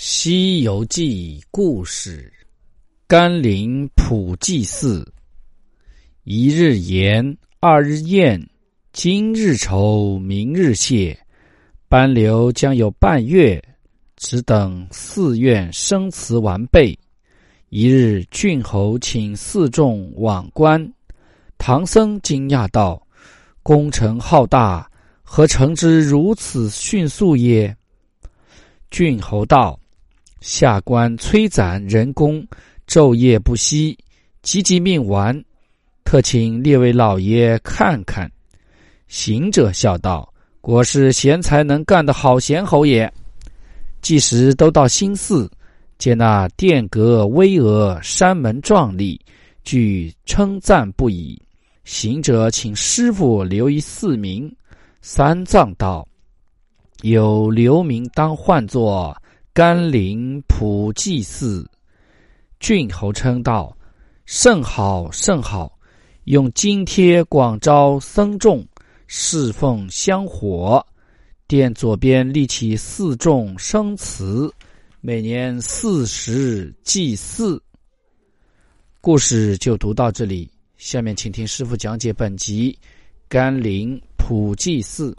西游记》故事：甘霖普济寺，一日言，二日宴。今日愁，明日谢，班留将有半月，只等寺院生词完备。一日，郡侯请寺众往观，唐僧惊讶道：“工程浩大，何成之如此迅速也？”郡侯道：“下官催攒人工，昼夜不息，急急命完，特请列位老爷看看。”行者笑道：“果是贤才能干的好贤侯也。”即时都到新寺，见那殿阁巍峨，山门壮丽，俱称赞不已。行者请师傅留一寺名，三藏道：“有留名，当唤作甘霖普济寺。”郡侯称道：“甚好，甚好！用金贴广招僧众。”侍奉香火，殿左边立起四众生祠，每年四时祭祀。故事就读到这里，下面请听师傅讲解本集甘霖普济寺。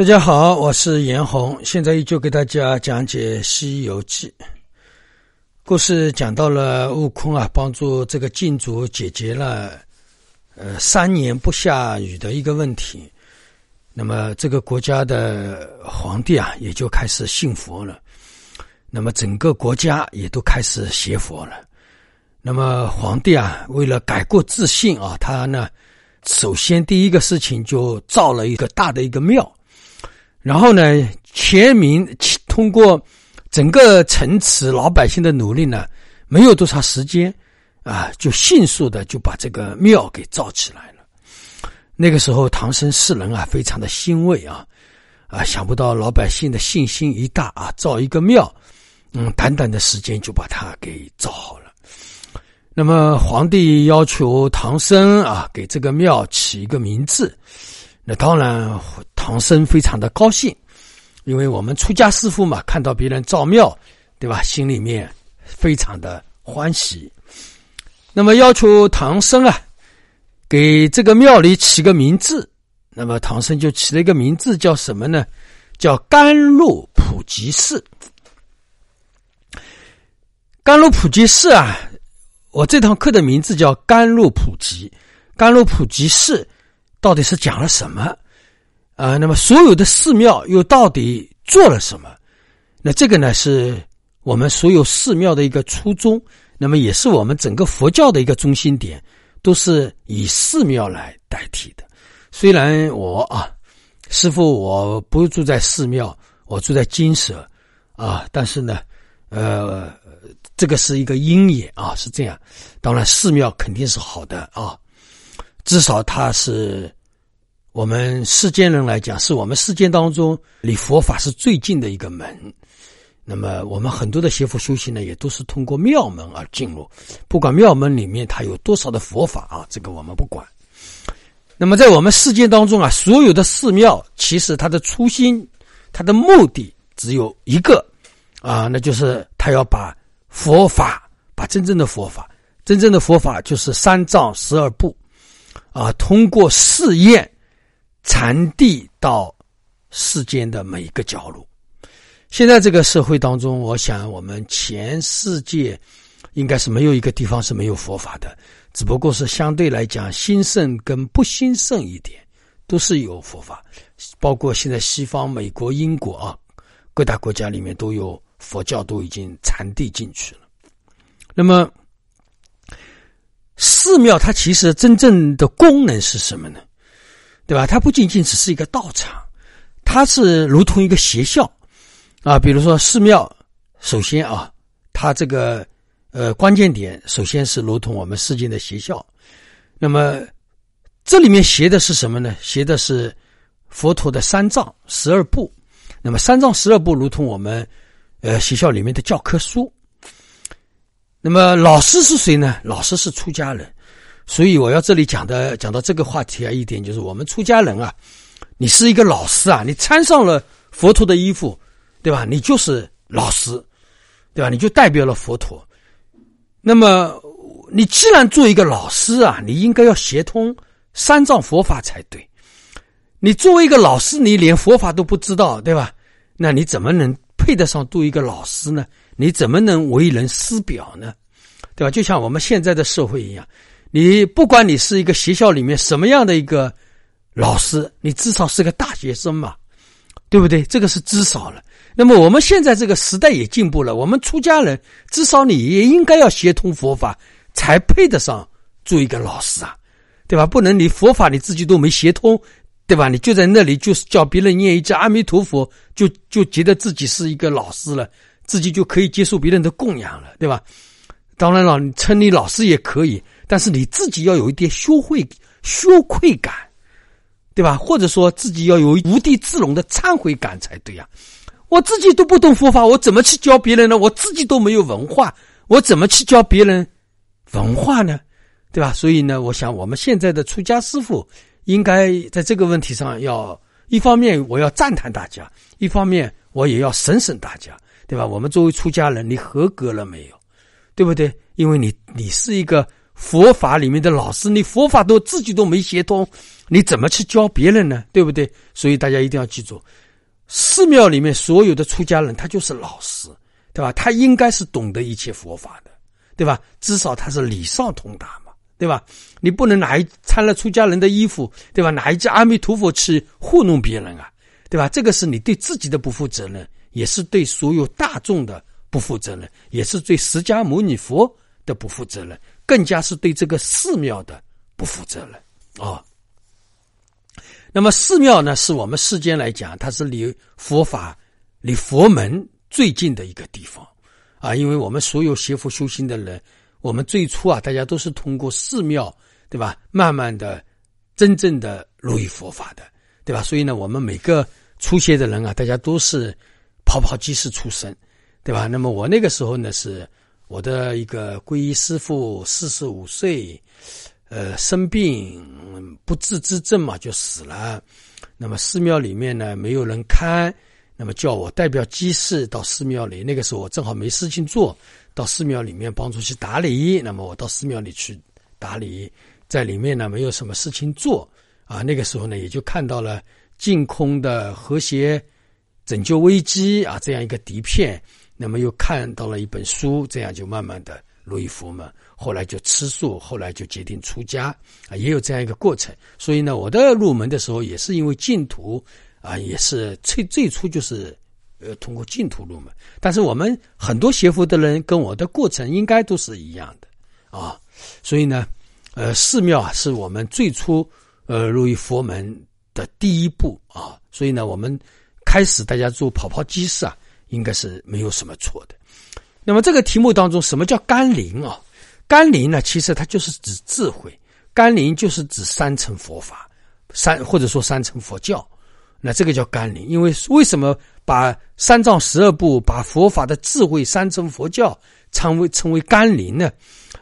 大家好，我是严红，现在依旧给大家讲解《西游记》故事。讲到了悟空啊，帮助这个禁主解决了呃三年不下雨的一个问题。那么这个国家的皇帝啊，也就开始信佛了。那么整个国家也都开始学佛了。那么皇帝啊，为了改过自新啊，他呢，首先第一个事情就造了一个大的一个庙。然后呢，全民通过整个城池老百姓的努力呢，没有多长时间，啊，就迅速的就把这个庙给造起来了。那个时候，唐僧四人啊，非常的欣慰啊，啊，想不到老百姓的信心一大啊，造一个庙，嗯，短短的时间就把它给造好了。那么，皇帝要求唐僧啊，给这个庙起一个名字。那当然，唐僧非常的高兴，因为我们出家师傅嘛，看到别人造庙，对吧？心里面非常的欢喜。那么要求唐僧啊，给这个庙里起个名字。那么唐僧就起了一个名字，叫什么呢？叫甘露普济寺。甘露普济寺啊，我这堂课的名字叫甘露普济，甘露普济寺。到底是讲了什么？啊，那么所有的寺庙又到底做了什么？那这个呢，是我们所有寺庙的一个初衷，那么也是我们整个佛教的一个中心点，都是以寺庙来代替的。虽然我啊，师傅我不住在寺庙，我住在金舍啊，但是呢，呃，这个是一个因也啊，是这样。当然，寺庙肯定是好的啊。至少他是我们世间人来讲，是我们世间当中离佛法是最近的一个门。那么我们很多的邪佛修行呢，也都是通过庙门而进入。不管庙门里面它有多少的佛法啊，这个我们不管。那么在我们世界当中啊，所有的寺庙其实它的初心、它的目的只有一个啊，那就是他要把佛法，把真正的佛法，真正的佛法就是三藏十二部。啊，通过试验传递到世间的每一个角落。现在这个社会当中，我想我们全世界应该是没有一个地方是没有佛法的，只不过是相对来讲兴盛跟不兴盛一点，都是有佛法。包括现在西方、美国、英国啊，各大国家里面都有佛教都已经传递进去了。那么，寺庙它其实真正的功能是什么呢？对吧？它不仅仅只是一个道场，它是如同一个学校啊。比如说寺庙，首先啊，它这个呃关键点，首先是如同我们世间的学校。那么这里面学的是什么呢？学的是佛陀的三藏十二部。那么三藏十二部如同我们呃学校里面的教科书。那么老师是谁呢？老师是出家人，所以我要这里讲的讲到这个话题啊，一点就是我们出家人啊，你是一个老师啊，你穿上了佛陀的衣服，对吧？你就是老师，对吧？你就代表了佛陀。那么你既然做一个老师啊，你应该要协通三藏佛法才对。你作为一个老师，你连佛法都不知道，对吧？那你怎么能配得上做一个老师呢？你怎么能为人师表呢？对吧？就像我们现在的社会一样，你不管你是一个学校里面什么样的一个老师，你至少是个大学生嘛，对不对？这个是至少了。那么我们现在这个时代也进步了，我们出家人至少你也应该要学通佛法，才配得上做一个老师啊，对吧？不能你佛法你自己都没学通。对吧？你就在那里，就是叫别人念一句阿弥陀佛，就就觉得自己是一个老师了，自己就可以接受别人的供养了，对吧？当然了，你称你老师也可以，但是你自己要有一点羞愧、羞愧感，对吧？或者说自己要有无地自容的忏悔感才对呀。我自己都不懂佛法，我怎么去教别人呢？我自己都没有文化，我怎么去教别人文化呢？对吧？所以呢，我想我们现在的出家师傅。应该在这个问题上，要一方面我要赞叹大家，一方面我也要审审大家，对吧？我们作为出家人，你合格了没有？对不对？因为你你是一个佛法里面的老师，你佛法都自己都没学通，你怎么去教别人呢？对不对？所以大家一定要记住，寺庙里面所有的出家人，他就是老师，对吧？他应该是懂得一切佛法的，对吧？至少他是礼尚通达嘛。对吧？你不能拿一穿了出家人的衣服，对吧？拿一句阿弥陀佛去糊弄别人啊，对吧？这个是你对自己的不负责任，也是对所有大众的不负责任，也是对释迦牟尼佛的不负责任，更加是对这个寺庙的不负责任啊。那么寺庙呢，是我们世间来讲，它是离佛法、离佛门最近的一个地方啊，因为我们所有学佛修心的人。我们最初啊，大家都是通过寺庙，对吧？慢慢的，真正的入于佛法的，对吧？所以呢，我们每个初学的人啊，大家都是跑跑济世出身，对吧？那么我那个时候呢，是我的一个皈依师父，四十五岁，呃，生病不治之症嘛，就死了。那么寺庙里面呢，没有人看，那么叫我代表居士到寺庙里。那个时候我正好没事情做。到寺庙里面帮助去打理，那么我到寺庙里去打理，在里面呢没有什么事情做啊。那个时候呢，也就看到了净空的和谐拯救危机啊这样一个底片，那么又看到了一本书，这样就慢慢的入于佛门。后来就吃素，后来就决定出家啊，也有这样一个过程。所以呢，我的入门的时候也是因为净土啊，也是最最初就是。呃，通过净土入门，但是我们很多学佛的人跟我的过程应该都是一样的啊，所以呢，呃，寺庙啊是我们最初呃入于佛门的第一步啊，所以呢，我们开始大家做跑跑鸡士啊，应该是没有什么错的。那么这个题目当中，什么叫甘霖啊？甘霖呢，其实它就是指智慧，甘霖就是指三层佛法，三或者说三层佛教。那这个叫甘霖，因为为什么把三藏十二部、把佛法的智慧、三乘佛教称为称为甘霖呢？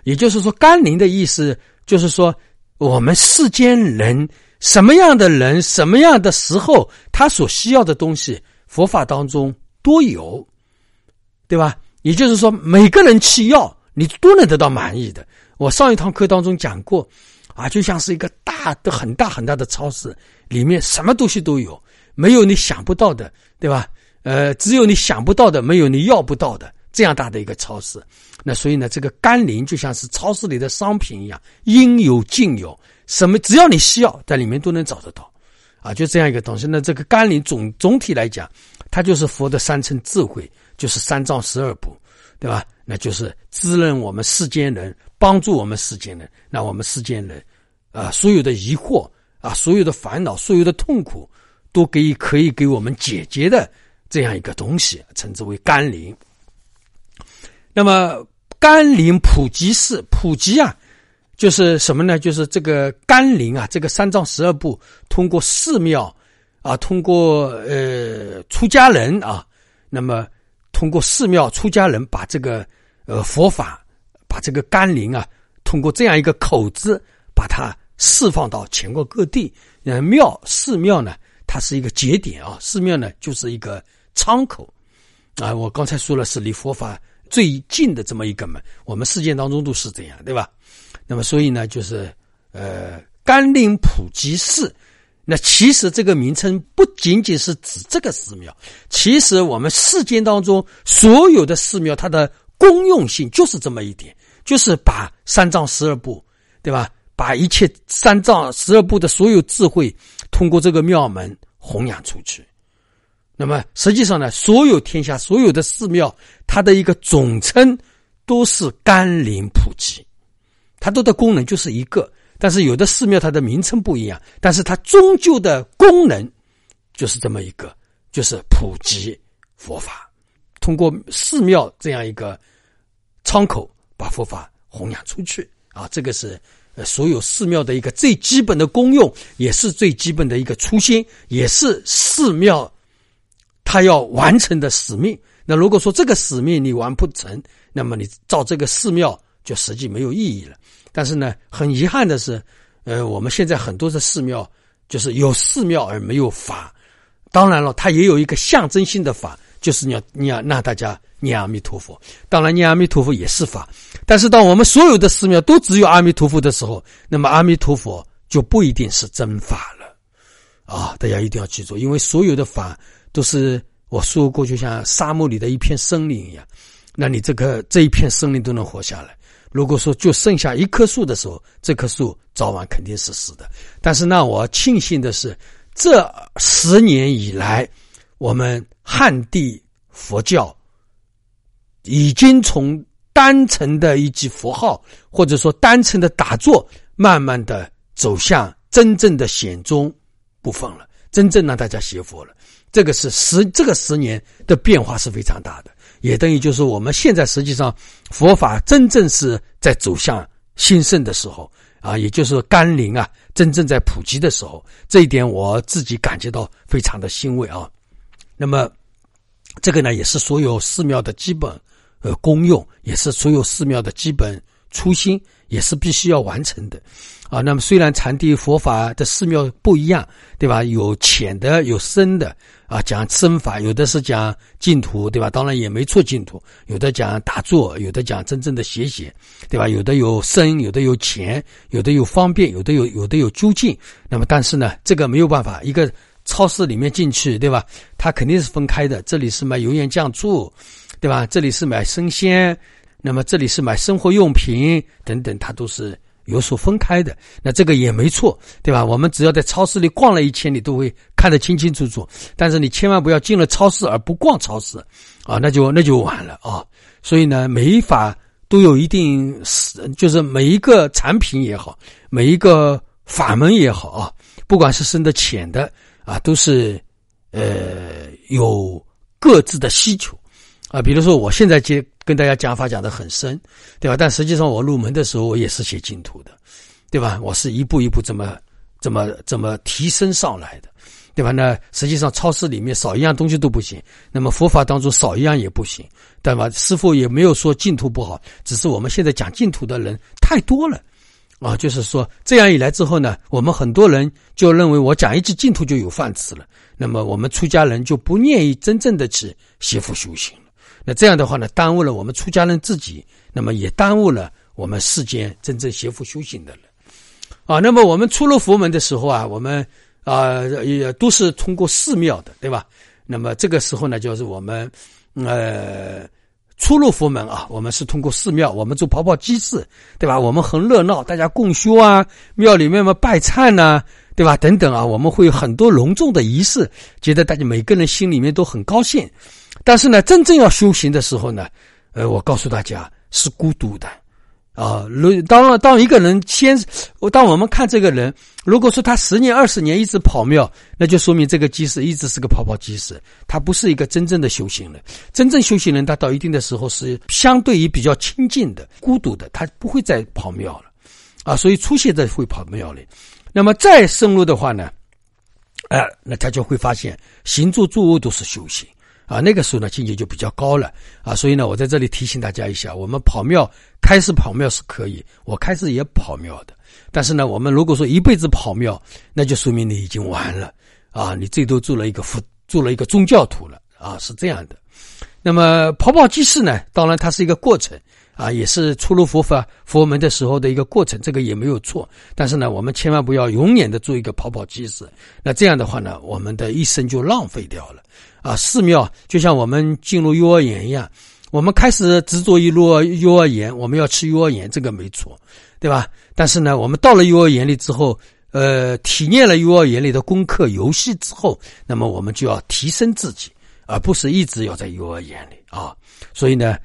也就是说，甘霖的意思就是说，我们世间人什么样的人、什么样的时候，他所需要的东西，佛法当中都有，对吧？也就是说，每个人去要，你都能得到满意的。我上一堂课当中讲过，啊，就像是一个大的、很大很大的超市，里面什么东西都有。没有你想不到的，对吧？呃，只有你想不到的，没有你要不到的，这样大的一个超市。那所以呢，这个甘霖就像是超市里的商品一样，应有尽有，什么只要你需要，在里面都能找得到，啊，就这样一个东西。那这个甘霖总总体来讲，它就是佛的三乘智慧，就是三藏十二部，对吧？那就是滋润我们世间人，帮助我们世间人，那我们世间人啊，所有的疑惑啊，所有的烦恼，所有的痛苦，都可以可以给我们解决的这样一个东西，称之为甘霖。那么甘霖普及寺普及啊。就是什么呢？就是这个甘霖啊，这个三藏十二部通过寺庙啊，通过呃出家人啊，那么通过寺庙出家人把这个呃佛法，把这个甘霖啊，通过这样一个口子，把它释放到全国各地。呃，庙寺庙呢，它是一个节点啊，寺庙呢就是一个窗口啊。我刚才说了，是离佛法最近的这么一个门，我们世界当中都是这样，对吧？那么，所以呢，就是呃，甘霖普济寺。那其实这个名称不仅仅是指这个寺庙，其实我们世间当中所有的寺庙，它的功用性就是这么一点，就是把三藏十二部，对吧？把一切三藏十二部的所有智慧，通过这个庙门弘扬出去。那么实际上呢，所有天下所有的寺庙，它的一个总称都是甘霖普济。它都的功能就是一个，但是有的寺庙它的名称不一样，但是它终究的功能就是这么一个，就是普及佛法，通过寺庙这样一个窗口把佛法弘扬出去啊，这个是所有寺庙的一个最基本的功用，也是最基本的一个初心，也是寺庙它要完成的使命。那如果说这个使命你完不成，那么你造这个寺庙就实际没有意义了。但是呢，很遗憾的是，呃，我们现在很多的寺庙就是有寺庙而没有法。当然了，它也有一个象征性的法，就是你要你要让大家念阿弥陀佛。当然，念阿弥陀佛也是法。但是，当我们所有的寺庙都只有阿弥陀佛的时候，那么阿弥陀佛就不一定是真法了。啊，大家一定要记住，因为所有的法都是我说过，就像沙漠里的一片森林一样，那你这个这一片森林都能活下来。如果说就剩下一棵树的时候，这棵树早晚肯定是死的。但是呢，我庆幸的是，这十年以来，我们汉地佛教已经从单纯的一句佛号，或者说单纯的打坐，慢慢的走向真正的显宗部分了，真正让大家学佛了。这个是十这个十年的变化是非常大的。也等于就是我们现在实际上佛法真正是在走向兴盛的时候啊，也就是甘霖啊，真正在普及的时候，这一点我自己感觉到非常的欣慰啊。那么，这个呢，也是所有寺庙的基本呃功用，也是所有寺庙的基本初心，也是必须要完成的。啊，那么虽然禅地佛法的寺庙不一样，对吧？有浅的，有深的，啊，讲深法，有的是讲净土，对吧？当然也没错，净土有的讲打坐，有的讲真正的学习，对吧？有的有深，有的有浅，有的有方便，有的有有的有究竟。那么，但是呢，这个没有办法，一个超市里面进去，对吧？它肯定是分开的，这里是卖油盐酱醋，对吧？这里是买生鲜，那么这里是买生活用品等等，它都是。有所分开的，那这个也没错，对吧？我们只要在超市里逛了一圈，你都会看得清清楚楚。但是你千万不要进了超市而不逛超市，啊，那就那就完了啊！所以呢，每一法都有一定是，就是每一个产品也好，每一个法门也好啊，不管是深的浅的啊，都是呃有各自的需求啊。比如说，我现在接。跟大家讲法讲的很深，对吧？但实际上我入门的时候，我也是写净土的，对吧？我是一步一步这么、这么、这么提升上来的，对吧？那实际上超市里面少一样东西都不行，那么佛法当中少一样也不行，对吧？师傅也没有说净土不好，只是我们现在讲净土的人太多了，啊，就是说这样一来之后呢，我们很多人就认为我讲一句净土就有饭吃了，那么我们出家人就不愿意真正的去学佛修行。那这样的话呢，耽误了我们出家人自己，那么也耽误了我们世间真正学佛修行的人，啊，那么我们出入佛门的时候啊，我们啊也都是通过寺庙的，对吧？那么这个时候呢，就是我们呃出入佛门啊，我们是通过寺庙，我们做跑跑祭祀，对吧？我们很热闹，大家共修啊，庙里面嘛拜忏呐，对吧？等等啊，我们会有很多隆重的仪式，觉得大家每个人心里面都很高兴。但是呢，真正要修行的时候呢，呃，我告诉大家是孤独的。啊，如当当一个人先，当我们看这个人，如果说他十年二十年一直跑庙，那就说明这个鸡士一直是个跑跑鸡士，他不是一个真正的修行人。真正修行人，他到一定的时候是相对于比较清静的、孤独的，他不会再跑庙了，啊，所以出现在会跑庙里。那么再深入的话呢，哎，那他就会发现行住坐卧都是修行。啊，那个时候呢，境界就比较高了啊，所以呢，我在这里提醒大家一下，我们跑庙开始跑庙是可以，我开始也跑庙的，但是呢，我们如果说一辈子跑庙，那就说明你已经完了啊，你最多做了一个佛，做了一个宗教徒了啊，是这样的。那么跑跑祭祀呢，当然它是一个过程。啊，也是出入佛法佛门的时候的一个过程，这个也没有错。但是呢，我们千万不要永远的做一个跑跑机子，那这样的话呢，我们的一生就浪费掉了。啊，寺庙就像我们进入幼儿园一样，我们开始执着于入幼儿园，我们要吃幼儿园，这个没错，对吧？但是呢，我们到了幼儿园里之后，呃，体验了幼儿园里的功课游戏之后，那么我们就要提升自己，而不是一直要在幼儿园里啊。所以呢。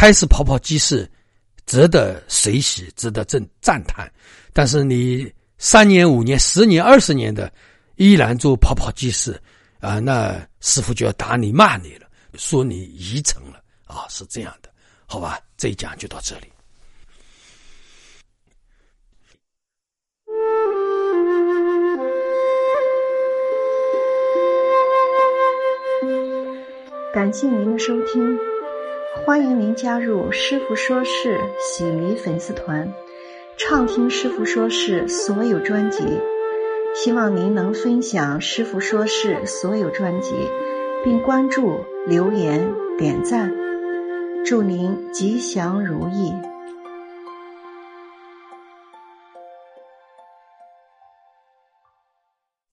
开始跑跑鸡市，值得随喜，值得赞赞叹。但是你三年、五年、十年、二十年的依然做跑跑鸡市啊，那师傅就要打你、骂你了，说你遗成了啊，是这样的，好吧？这一讲就到这里。感谢您的收听。欢迎您加入师傅说事喜迷粉丝团，畅听师傅说事所有专辑。希望您能分享师傅说事所有专辑，并关注、留言、点赞。祝您吉祥如意。